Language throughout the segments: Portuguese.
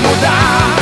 mudar.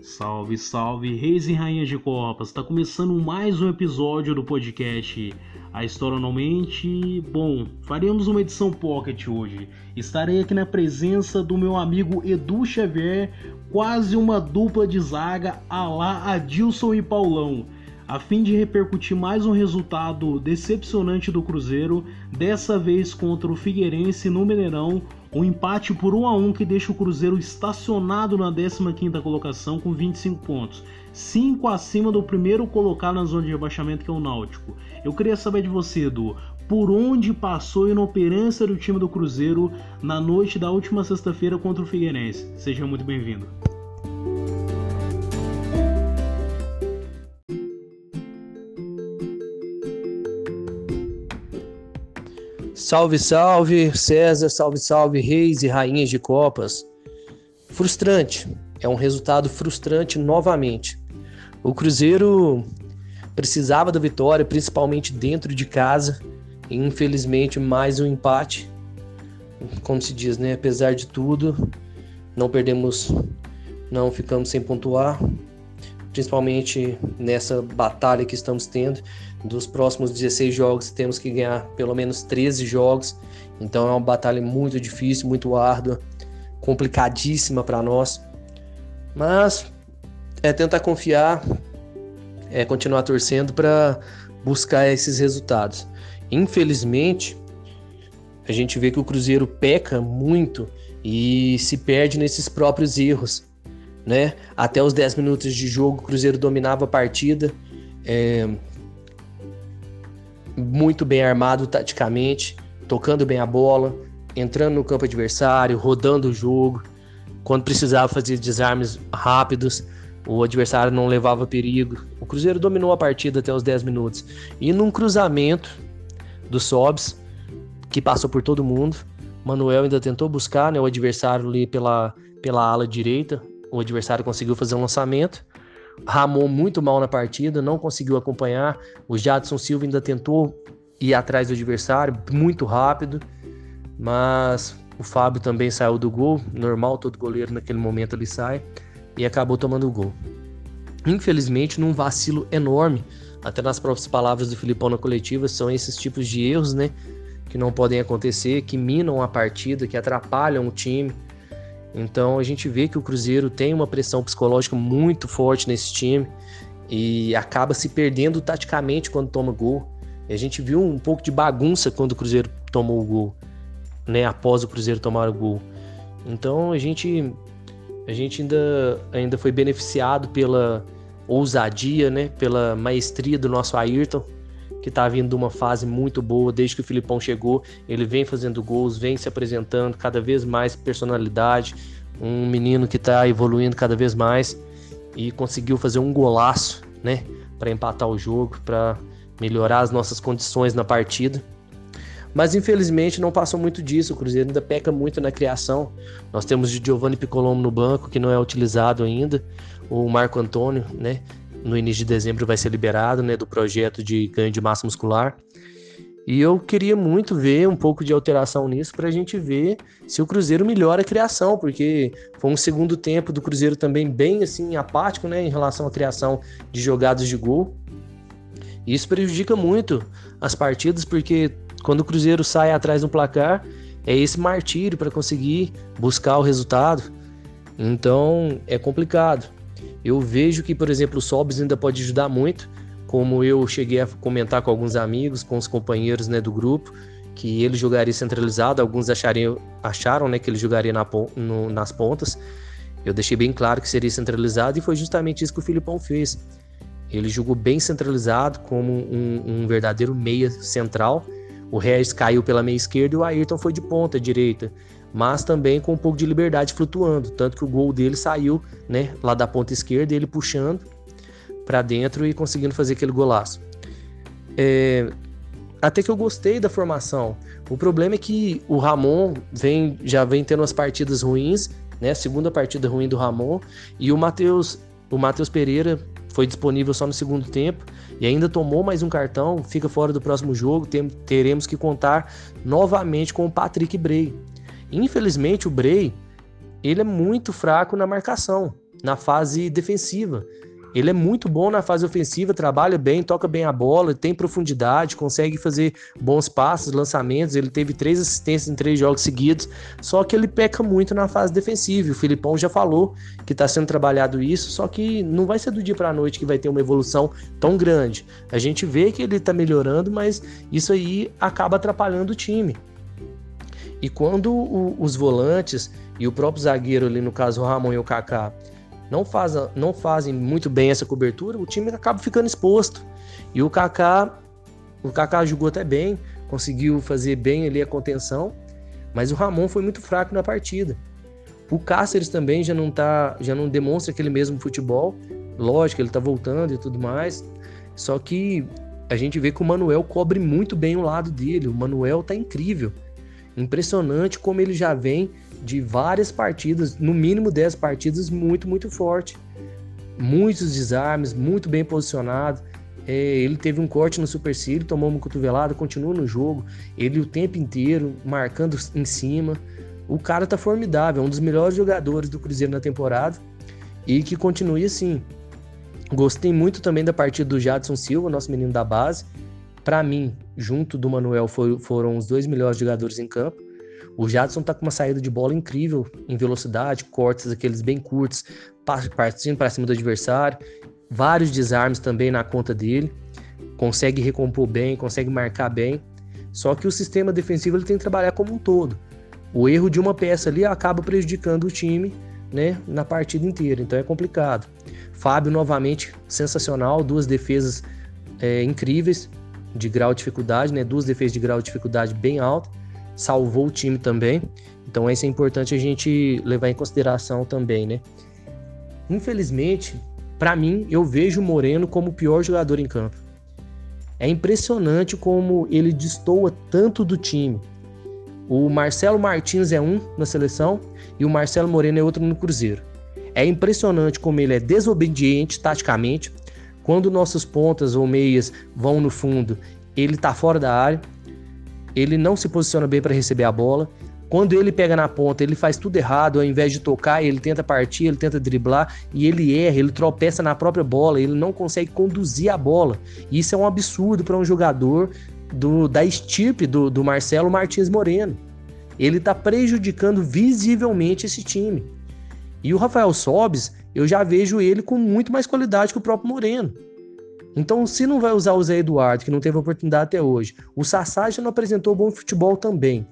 Salve, salve, reis e rainhas de copas! Está começando mais um episódio do podcast A História Não Mente. Bom, faremos uma edição pocket hoje. Estarei aqui na presença do meu amigo Edu Xavier, quase uma dupla de zaga a lá Adilson e Paulão a fim de repercutir mais um resultado decepcionante do Cruzeiro, dessa vez contra o Figueirense no Mineirão, um empate por 1 a 1 que deixa o Cruzeiro estacionado na 15ª colocação com 25 pontos, 5 acima do primeiro colocado na zona de rebaixamento que é o Náutico. Eu queria saber de você, Edu, por onde passou a inoperância do time do Cruzeiro na noite da última sexta-feira contra o Figueirense? Seja muito bem-vindo. Salve, salve, César, salve, salve, reis e rainhas de copas. Frustrante, é um resultado frustrante novamente. O Cruzeiro precisava da vitória, principalmente dentro de casa, e infelizmente mais um empate. Como se diz, né? Apesar de tudo, não perdemos, não ficamos sem pontuar, principalmente nessa batalha que estamos tendo. Dos próximos 16 jogos, temos que ganhar pelo menos 13 jogos. Então é uma batalha muito difícil, muito árdua, complicadíssima para nós. Mas é tentar confiar, é continuar torcendo para buscar esses resultados. Infelizmente, a gente vê que o Cruzeiro peca muito e se perde nesses próprios erros né? Até os 10 minutos de jogo, o Cruzeiro dominava a partida, é, muito bem armado taticamente, tocando bem a bola, entrando no campo adversário, rodando o jogo. Quando precisava fazer desarmes rápidos, o adversário não levava perigo. O Cruzeiro dominou a partida até os 10 minutos. E num cruzamento do Sobs, que passou por todo mundo, Manuel ainda tentou buscar né, o adversário ali pela, pela ala direita, o adversário conseguiu fazer um lançamento. Ramon muito mal na partida, não conseguiu acompanhar. O Jadson Silva ainda tentou ir atrás do adversário, muito rápido, mas o Fábio também saiu do gol, normal, todo goleiro naquele momento ele sai e acabou tomando o gol. Infelizmente, num vacilo enorme, até nas próprias palavras do Filipão na coletiva, são esses tipos de erros, né, que não podem acontecer, que minam a partida, que atrapalham o time. Então a gente vê que o Cruzeiro tem uma pressão psicológica muito forte nesse time e acaba se perdendo taticamente quando toma gol. E a gente viu um pouco de bagunça quando o Cruzeiro tomou o gol, né? Após o Cruzeiro tomar o gol. Então a gente a gente ainda ainda foi beneficiado pela ousadia, né? Pela maestria do nosso Ayrton que está vindo uma fase muito boa desde que o Filipão chegou. Ele vem fazendo gols, vem se apresentando cada vez mais personalidade. Um menino que está evoluindo cada vez mais e conseguiu fazer um golaço, né, para empatar o jogo, para melhorar as nossas condições na partida. Mas infelizmente não passou muito disso. O Cruzeiro ainda peca muito na criação. Nós temos o Giovanni Piccolomo no banco, que não é utilizado ainda. O Marco Antônio, né? No início de dezembro vai ser liberado, né, do projeto de ganho de massa muscular. E eu queria muito ver um pouco de alteração nisso para a gente ver se o Cruzeiro melhora a criação, porque foi um segundo tempo do Cruzeiro também bem assim apático, né, em relação à criação de jogadas de gol. E isso prejudica muito as partidas, porque quando o Cruzeiro sai atrás do placar, é esse martírio para conseguir buscar o resultado. Então é complicado. Eu vejo que, por exemplo, o Sobs ainda pode ajudar muito, como eu cheguei a comentar com alguns amigos, com os companheiros né, do grupo, que ele jogaria centralizado, alguns achariam, acharam né, que ele jogaria na, no, nas pontas. Eu deixei bem claro que seria centralizado e foi justamente isso que o Filipão fez. Ele jogou bem centralizado, como um, um verdadeiro meia central. O Regis caiu pela meia esquerda e o Ayrton foi de ponta direita mas também com um pouco de liberdade flutuando, tanto que o gol dele saiu, né, lá da ponta esquerda, ele puxando para dentro e conseguindo fazer aquele golaço. É, até que eu gostei da formação. O problema é que o Ramon vem, já vem tendo umas partidas ruins, né? Segunda partida ruim do Ramon e o Matheus, o Matheus Pereira foi disponível só no segundo tempo e ainda tomou mais um cartão, fica fora do próximo jogo. Tem, teremos que contar novamente com o Patrick Bray. Infelizmente, o Bray ele é muito fraco na marcação, na fase defensiva. Ele é muito bom na fase ofensiva, trabalha bem, toca bem a bola, tem profundidade, consegue fazer bons passos, lançamentos. Ele teve três assistências em três jogos seguidos, só que ele peca muito na fase defensiva. O Filipão já falou que está sendo trabalhado isso, só que não vai ser do dia para a noite que vai ter uma evolução tão grande. A gente vê que ele está melhorando, mas isso aí acaba atrapalhando o time. E quando o, os volantes e o próprio zagueiro ali, no caso o Ramon e o Kaká, não, faz, não fazem muito bem essa cobertura, o time acaba ficando exposto. E o Kaká, o Kaká jogou até bem, conseguiu fazer bem ali a contenção, mas o Ramon foi muito fraco na partida. O Cáceres também já não tá, já não demonstra aquele mesmo futebol. Lógico, ele tá voltando e tudo mais. Só que a gente vê que o Manuel cobre muito bem o lado dele. O Manuel tá incrível. Impressionante como ele já vem de várias partidas, no mínimo 10 partidas, muito, muito forte. Muitos desarmes, muito bem posicionado. É, ele teve um corte no supercílio, tomou uma cotovelada, continua no jogo. Ele o tempo inteiro marcando em cima. O cara tá formidável, é um dos melhores jogadores do Cruzeiro na temporada e que continue assim. Gostei muito também da partida do Jadson Silva, nosso menino da base. Para mim, junto do Manuel, foi, foram os dois melhores jogadores em campo. O Jadson tá com uma saída de bola incrível em velocidade, cortes aqueles bem curtos, partindo para cima do adversário, vários desarmes também na conta dele. Consegue recompor bem, consegue marcar bem. Só que o sistema defensivo ele tem que trabalhar como um todo. O erro de uma peça ali acaba prejudicando o time, né, na partida inteira. Então é complicado. Fábio novamente sensacional, duas defesas é, incríveis de grau de dificuldade, né, duas defesas de grau de dificuldade bem alto salvou o time também. Então isso é importante a gente levar em consideração também, né? Infelizmente, para mim, eu vejo o Moreno como o pior jogador em campo. É impressionante como ele destoa tanto do time. O Marcelo Martins é um na seleção e o Marcelo Moreno é outro no Cruzeiro. É impressionante como ele é desobediente taticamente. Quando nossos pontas ou meias vão no fundo, ele tá fora da área ele não se posiciona bem para receber a bola. Quando ele pega na ponta, ele faz tudo errado, ao invés de tocar, ele tenta partir, ele tenta driblar e ele erra, ele tropeça na própria bola, ele não consegue conduzir a bola. Isso é um absurdo para um jogador do, da estirpe do, do Marcelo Martins Moreno. Ele está prejudicando visivelmente esse time. E o Rafael Sobes, eu já vejo ele com muito mais qualidade que o próprio Moreno. Então, se não vai usar o Zé Eduardo, que não teve oportunidade até hoje, o Sassá já não apresentou bom futebol também.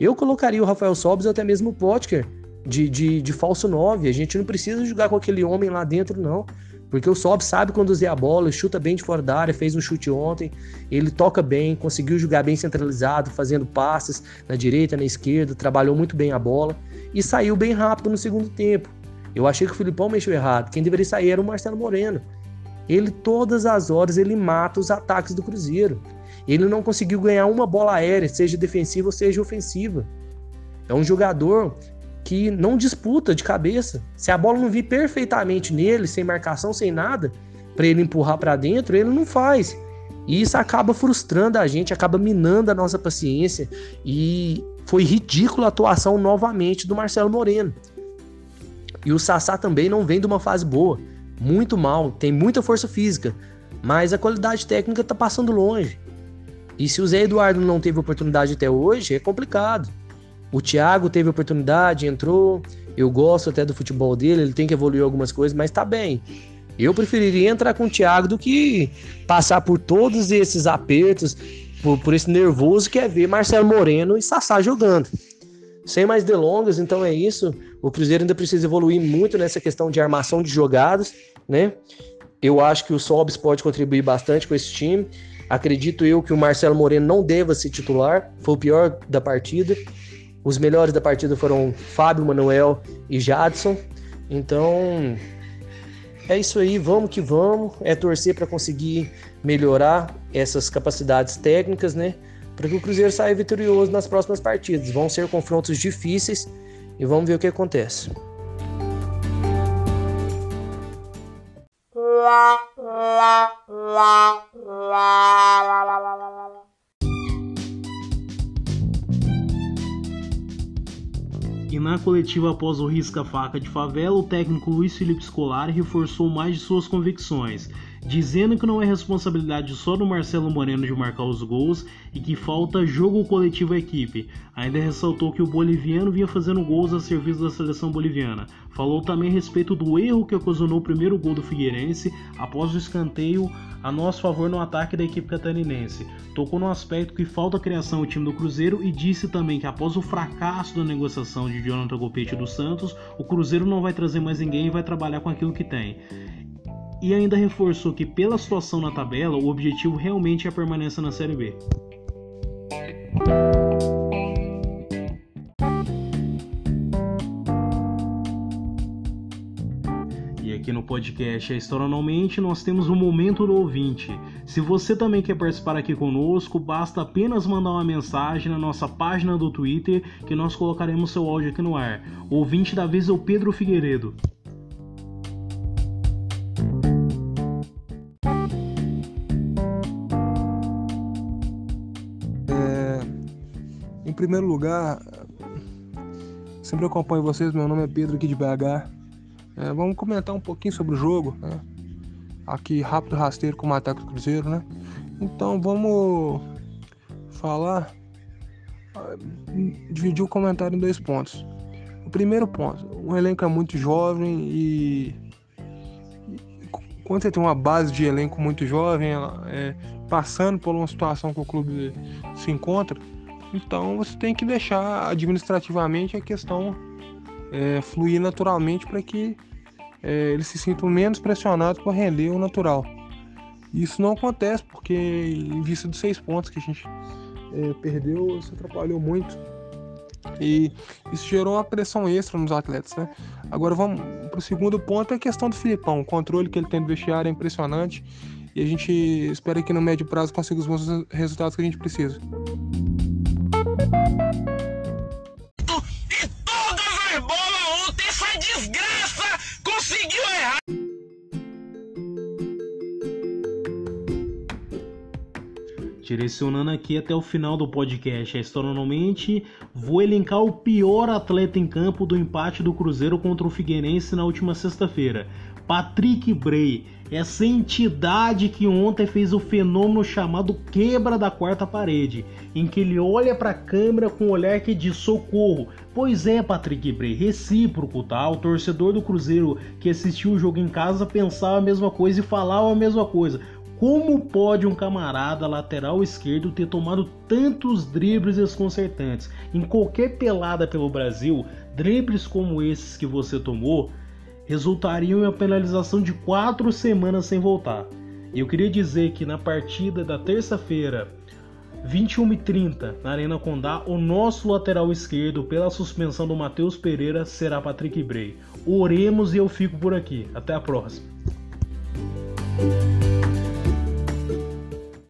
Eu colocaria o Rafael Sobis ou até mesmo o Potker de, de, de falso 9. A gente não precisa jogar com aquele homem lá dentro, não. Porque o Sob sabe conduzir a bola, chuta bem de fora da área, fez um chute ontem, ele toca bem, conseguiu jogar bem centralizado, fazendo passes na direita, na esquerda, trabalhou muito bem a bola e saiu bem rápido no segundo tempo. Eu achei que o Filipão mexeu errado. Quem deveria sair era o Marcelo Moreno. Ele todas as horas ele mata os ataques do Cruzeiro. Ele não conseguiu ganhar uma bola aérea, seja defensiva ou seja ofensiva. É um jogador que não disputa de cabeça. Se a bola não vir perfeitamente nele, sem marcação, sem nada, para ele empurrar para dentro, ele não faz. E isso acaba frustrando a gente, acaba minando a nossa paciência. E foi ridícula a atuação novamente do Marcelo Moreno. E o Sassá também não vem de uma fase boa muito mal, tem muita força física, mas a qualidade técnica tá passando longe. E se o Zé Eduardo não teve oportunidade até hoje, é complicado. O Thiago teve oportunidade, entrou. Eu gosto até do futebol dele, ele tem que evoluir algumas coisas, mas tá bem. Eu preferiria entrar com o Thiago do que passar por todos esses apertos, por, por esse nervoso que é ver Marcelo Moreno e Sassá jogando. Sem mais delongas, então é isso. O Cruzeiro ainda precisa evoluir muito nessa questão de armação de jogadas, né? Eu acho que o Sobs pode contribuir bastante com esse time. Acredito eu que o Marcelo Moreno não deva se titular, foi o pior da partida. Os melhores da partida foram Fábio, Manuel e Jadson. Então, é isso aí, vamos que vamos. É torcer para conseguir melhorar essas capacidades técnicas, né? Para que o Cruzeiro saia vitorioso nas próximas partidas. Vão ser confrontos difíceis e vamos ver o que acontece. E na coletiva após o risca-faca de favela, o técnico Luiz Felipe Scolari reforçou mais de suas convicções, dizendo que não é responsabilidade só do Marcelo Moreno de marcar os gols e que falta jogo coletivo à equipe. Ainda ressaltou que o boliviano vinha fazendo gols a serviço da seleção boliviana. Falou também a respeito do erro que ocasionou o primeiro gol do Figueirense após o escanteio a nosso favor no ataque da equipe catarinense. Tocou no aspecto que falta criação o time do Cruzeiro e disse também que após o fracasso da negociação de Jonathan Copete do Santos, o Cruzeiro não vai trazer mais ninguém e vai trabalhar com aquilo que tem e ainda reforçou que, pela situação na tabela, o objetivo realmente é a permanência na Série B. E aqui no podcast A História nós temos o um Momento do Ouvinte. Se você também quer participar aqui conosco, basta apenas mandar uma mensagem na nossa página do Twitter que nós colocaremos seu áudio aqui no ar. O ouvinte da vez é o Pedro Figueiredo. Primeiro lugar, sempre acompanho vocês, meu nome é Pedro aqui de BH. É, vamos comentar um pouquinho sobre o jogo, né? Aqui rápido rasteiro com o ataque do Cruzeiro, né? Então vamos falar, dividir o comentário em dois pontos. O primeiro ponto, o elenco é muito jovem e, e quando você tem uma base de elenco muito jovem, é, passando por uma situação que o clube se encontra, então você tem que deixar administrativamente a questão é, fluir naturalmente para que é, eles se sintam menos pressionados para render o natural. Isso não acontece porque, em vista dos seis pontos que a gente é, perdeu, isso atrapalhou muito. E isso gerou uma pressão extra nos atletas, né? Agora vamos para o segundo ponto, é a questão do Filipão. O controle que ele tem do vestiário é impressionante. E a gente espera que no médio prazo consiga os bons resultados que a gente precisa. Direcionando aqui até o final do podcast, astronomicamente, vou elencar o pior atleta em campo do empate do Cruzeiro contra o Figueirense na última sexta-feira. Patrick Bray, essa entidade que ontem fez o fenômeno chamado quebra da quarta parede, em que ele olha para a câmera com um olhar que diz socorro. Pois é, Patrick Bray, recíproco, tá? O torcedor do Cruzeiro que assistiu o jogo em casa pensava a mesma coisa e falava a mesma coisa. Como pode um camarada lateral esquerdo ter tomado tantos dribles desconcertantes? Em qualquer pelada pelo Brasil, dribles como esses que você tomou resultariam em uma penalização de quatro semanas sem voltar. Eu queria dizer que na partida da terça-feira, 21h30, na Arena Condá, o nosso lateral esquerdo, pela suspensão do Matheus Pereira, será Patrick Bray. Oremos e eu fico por aqui. Até a próxima.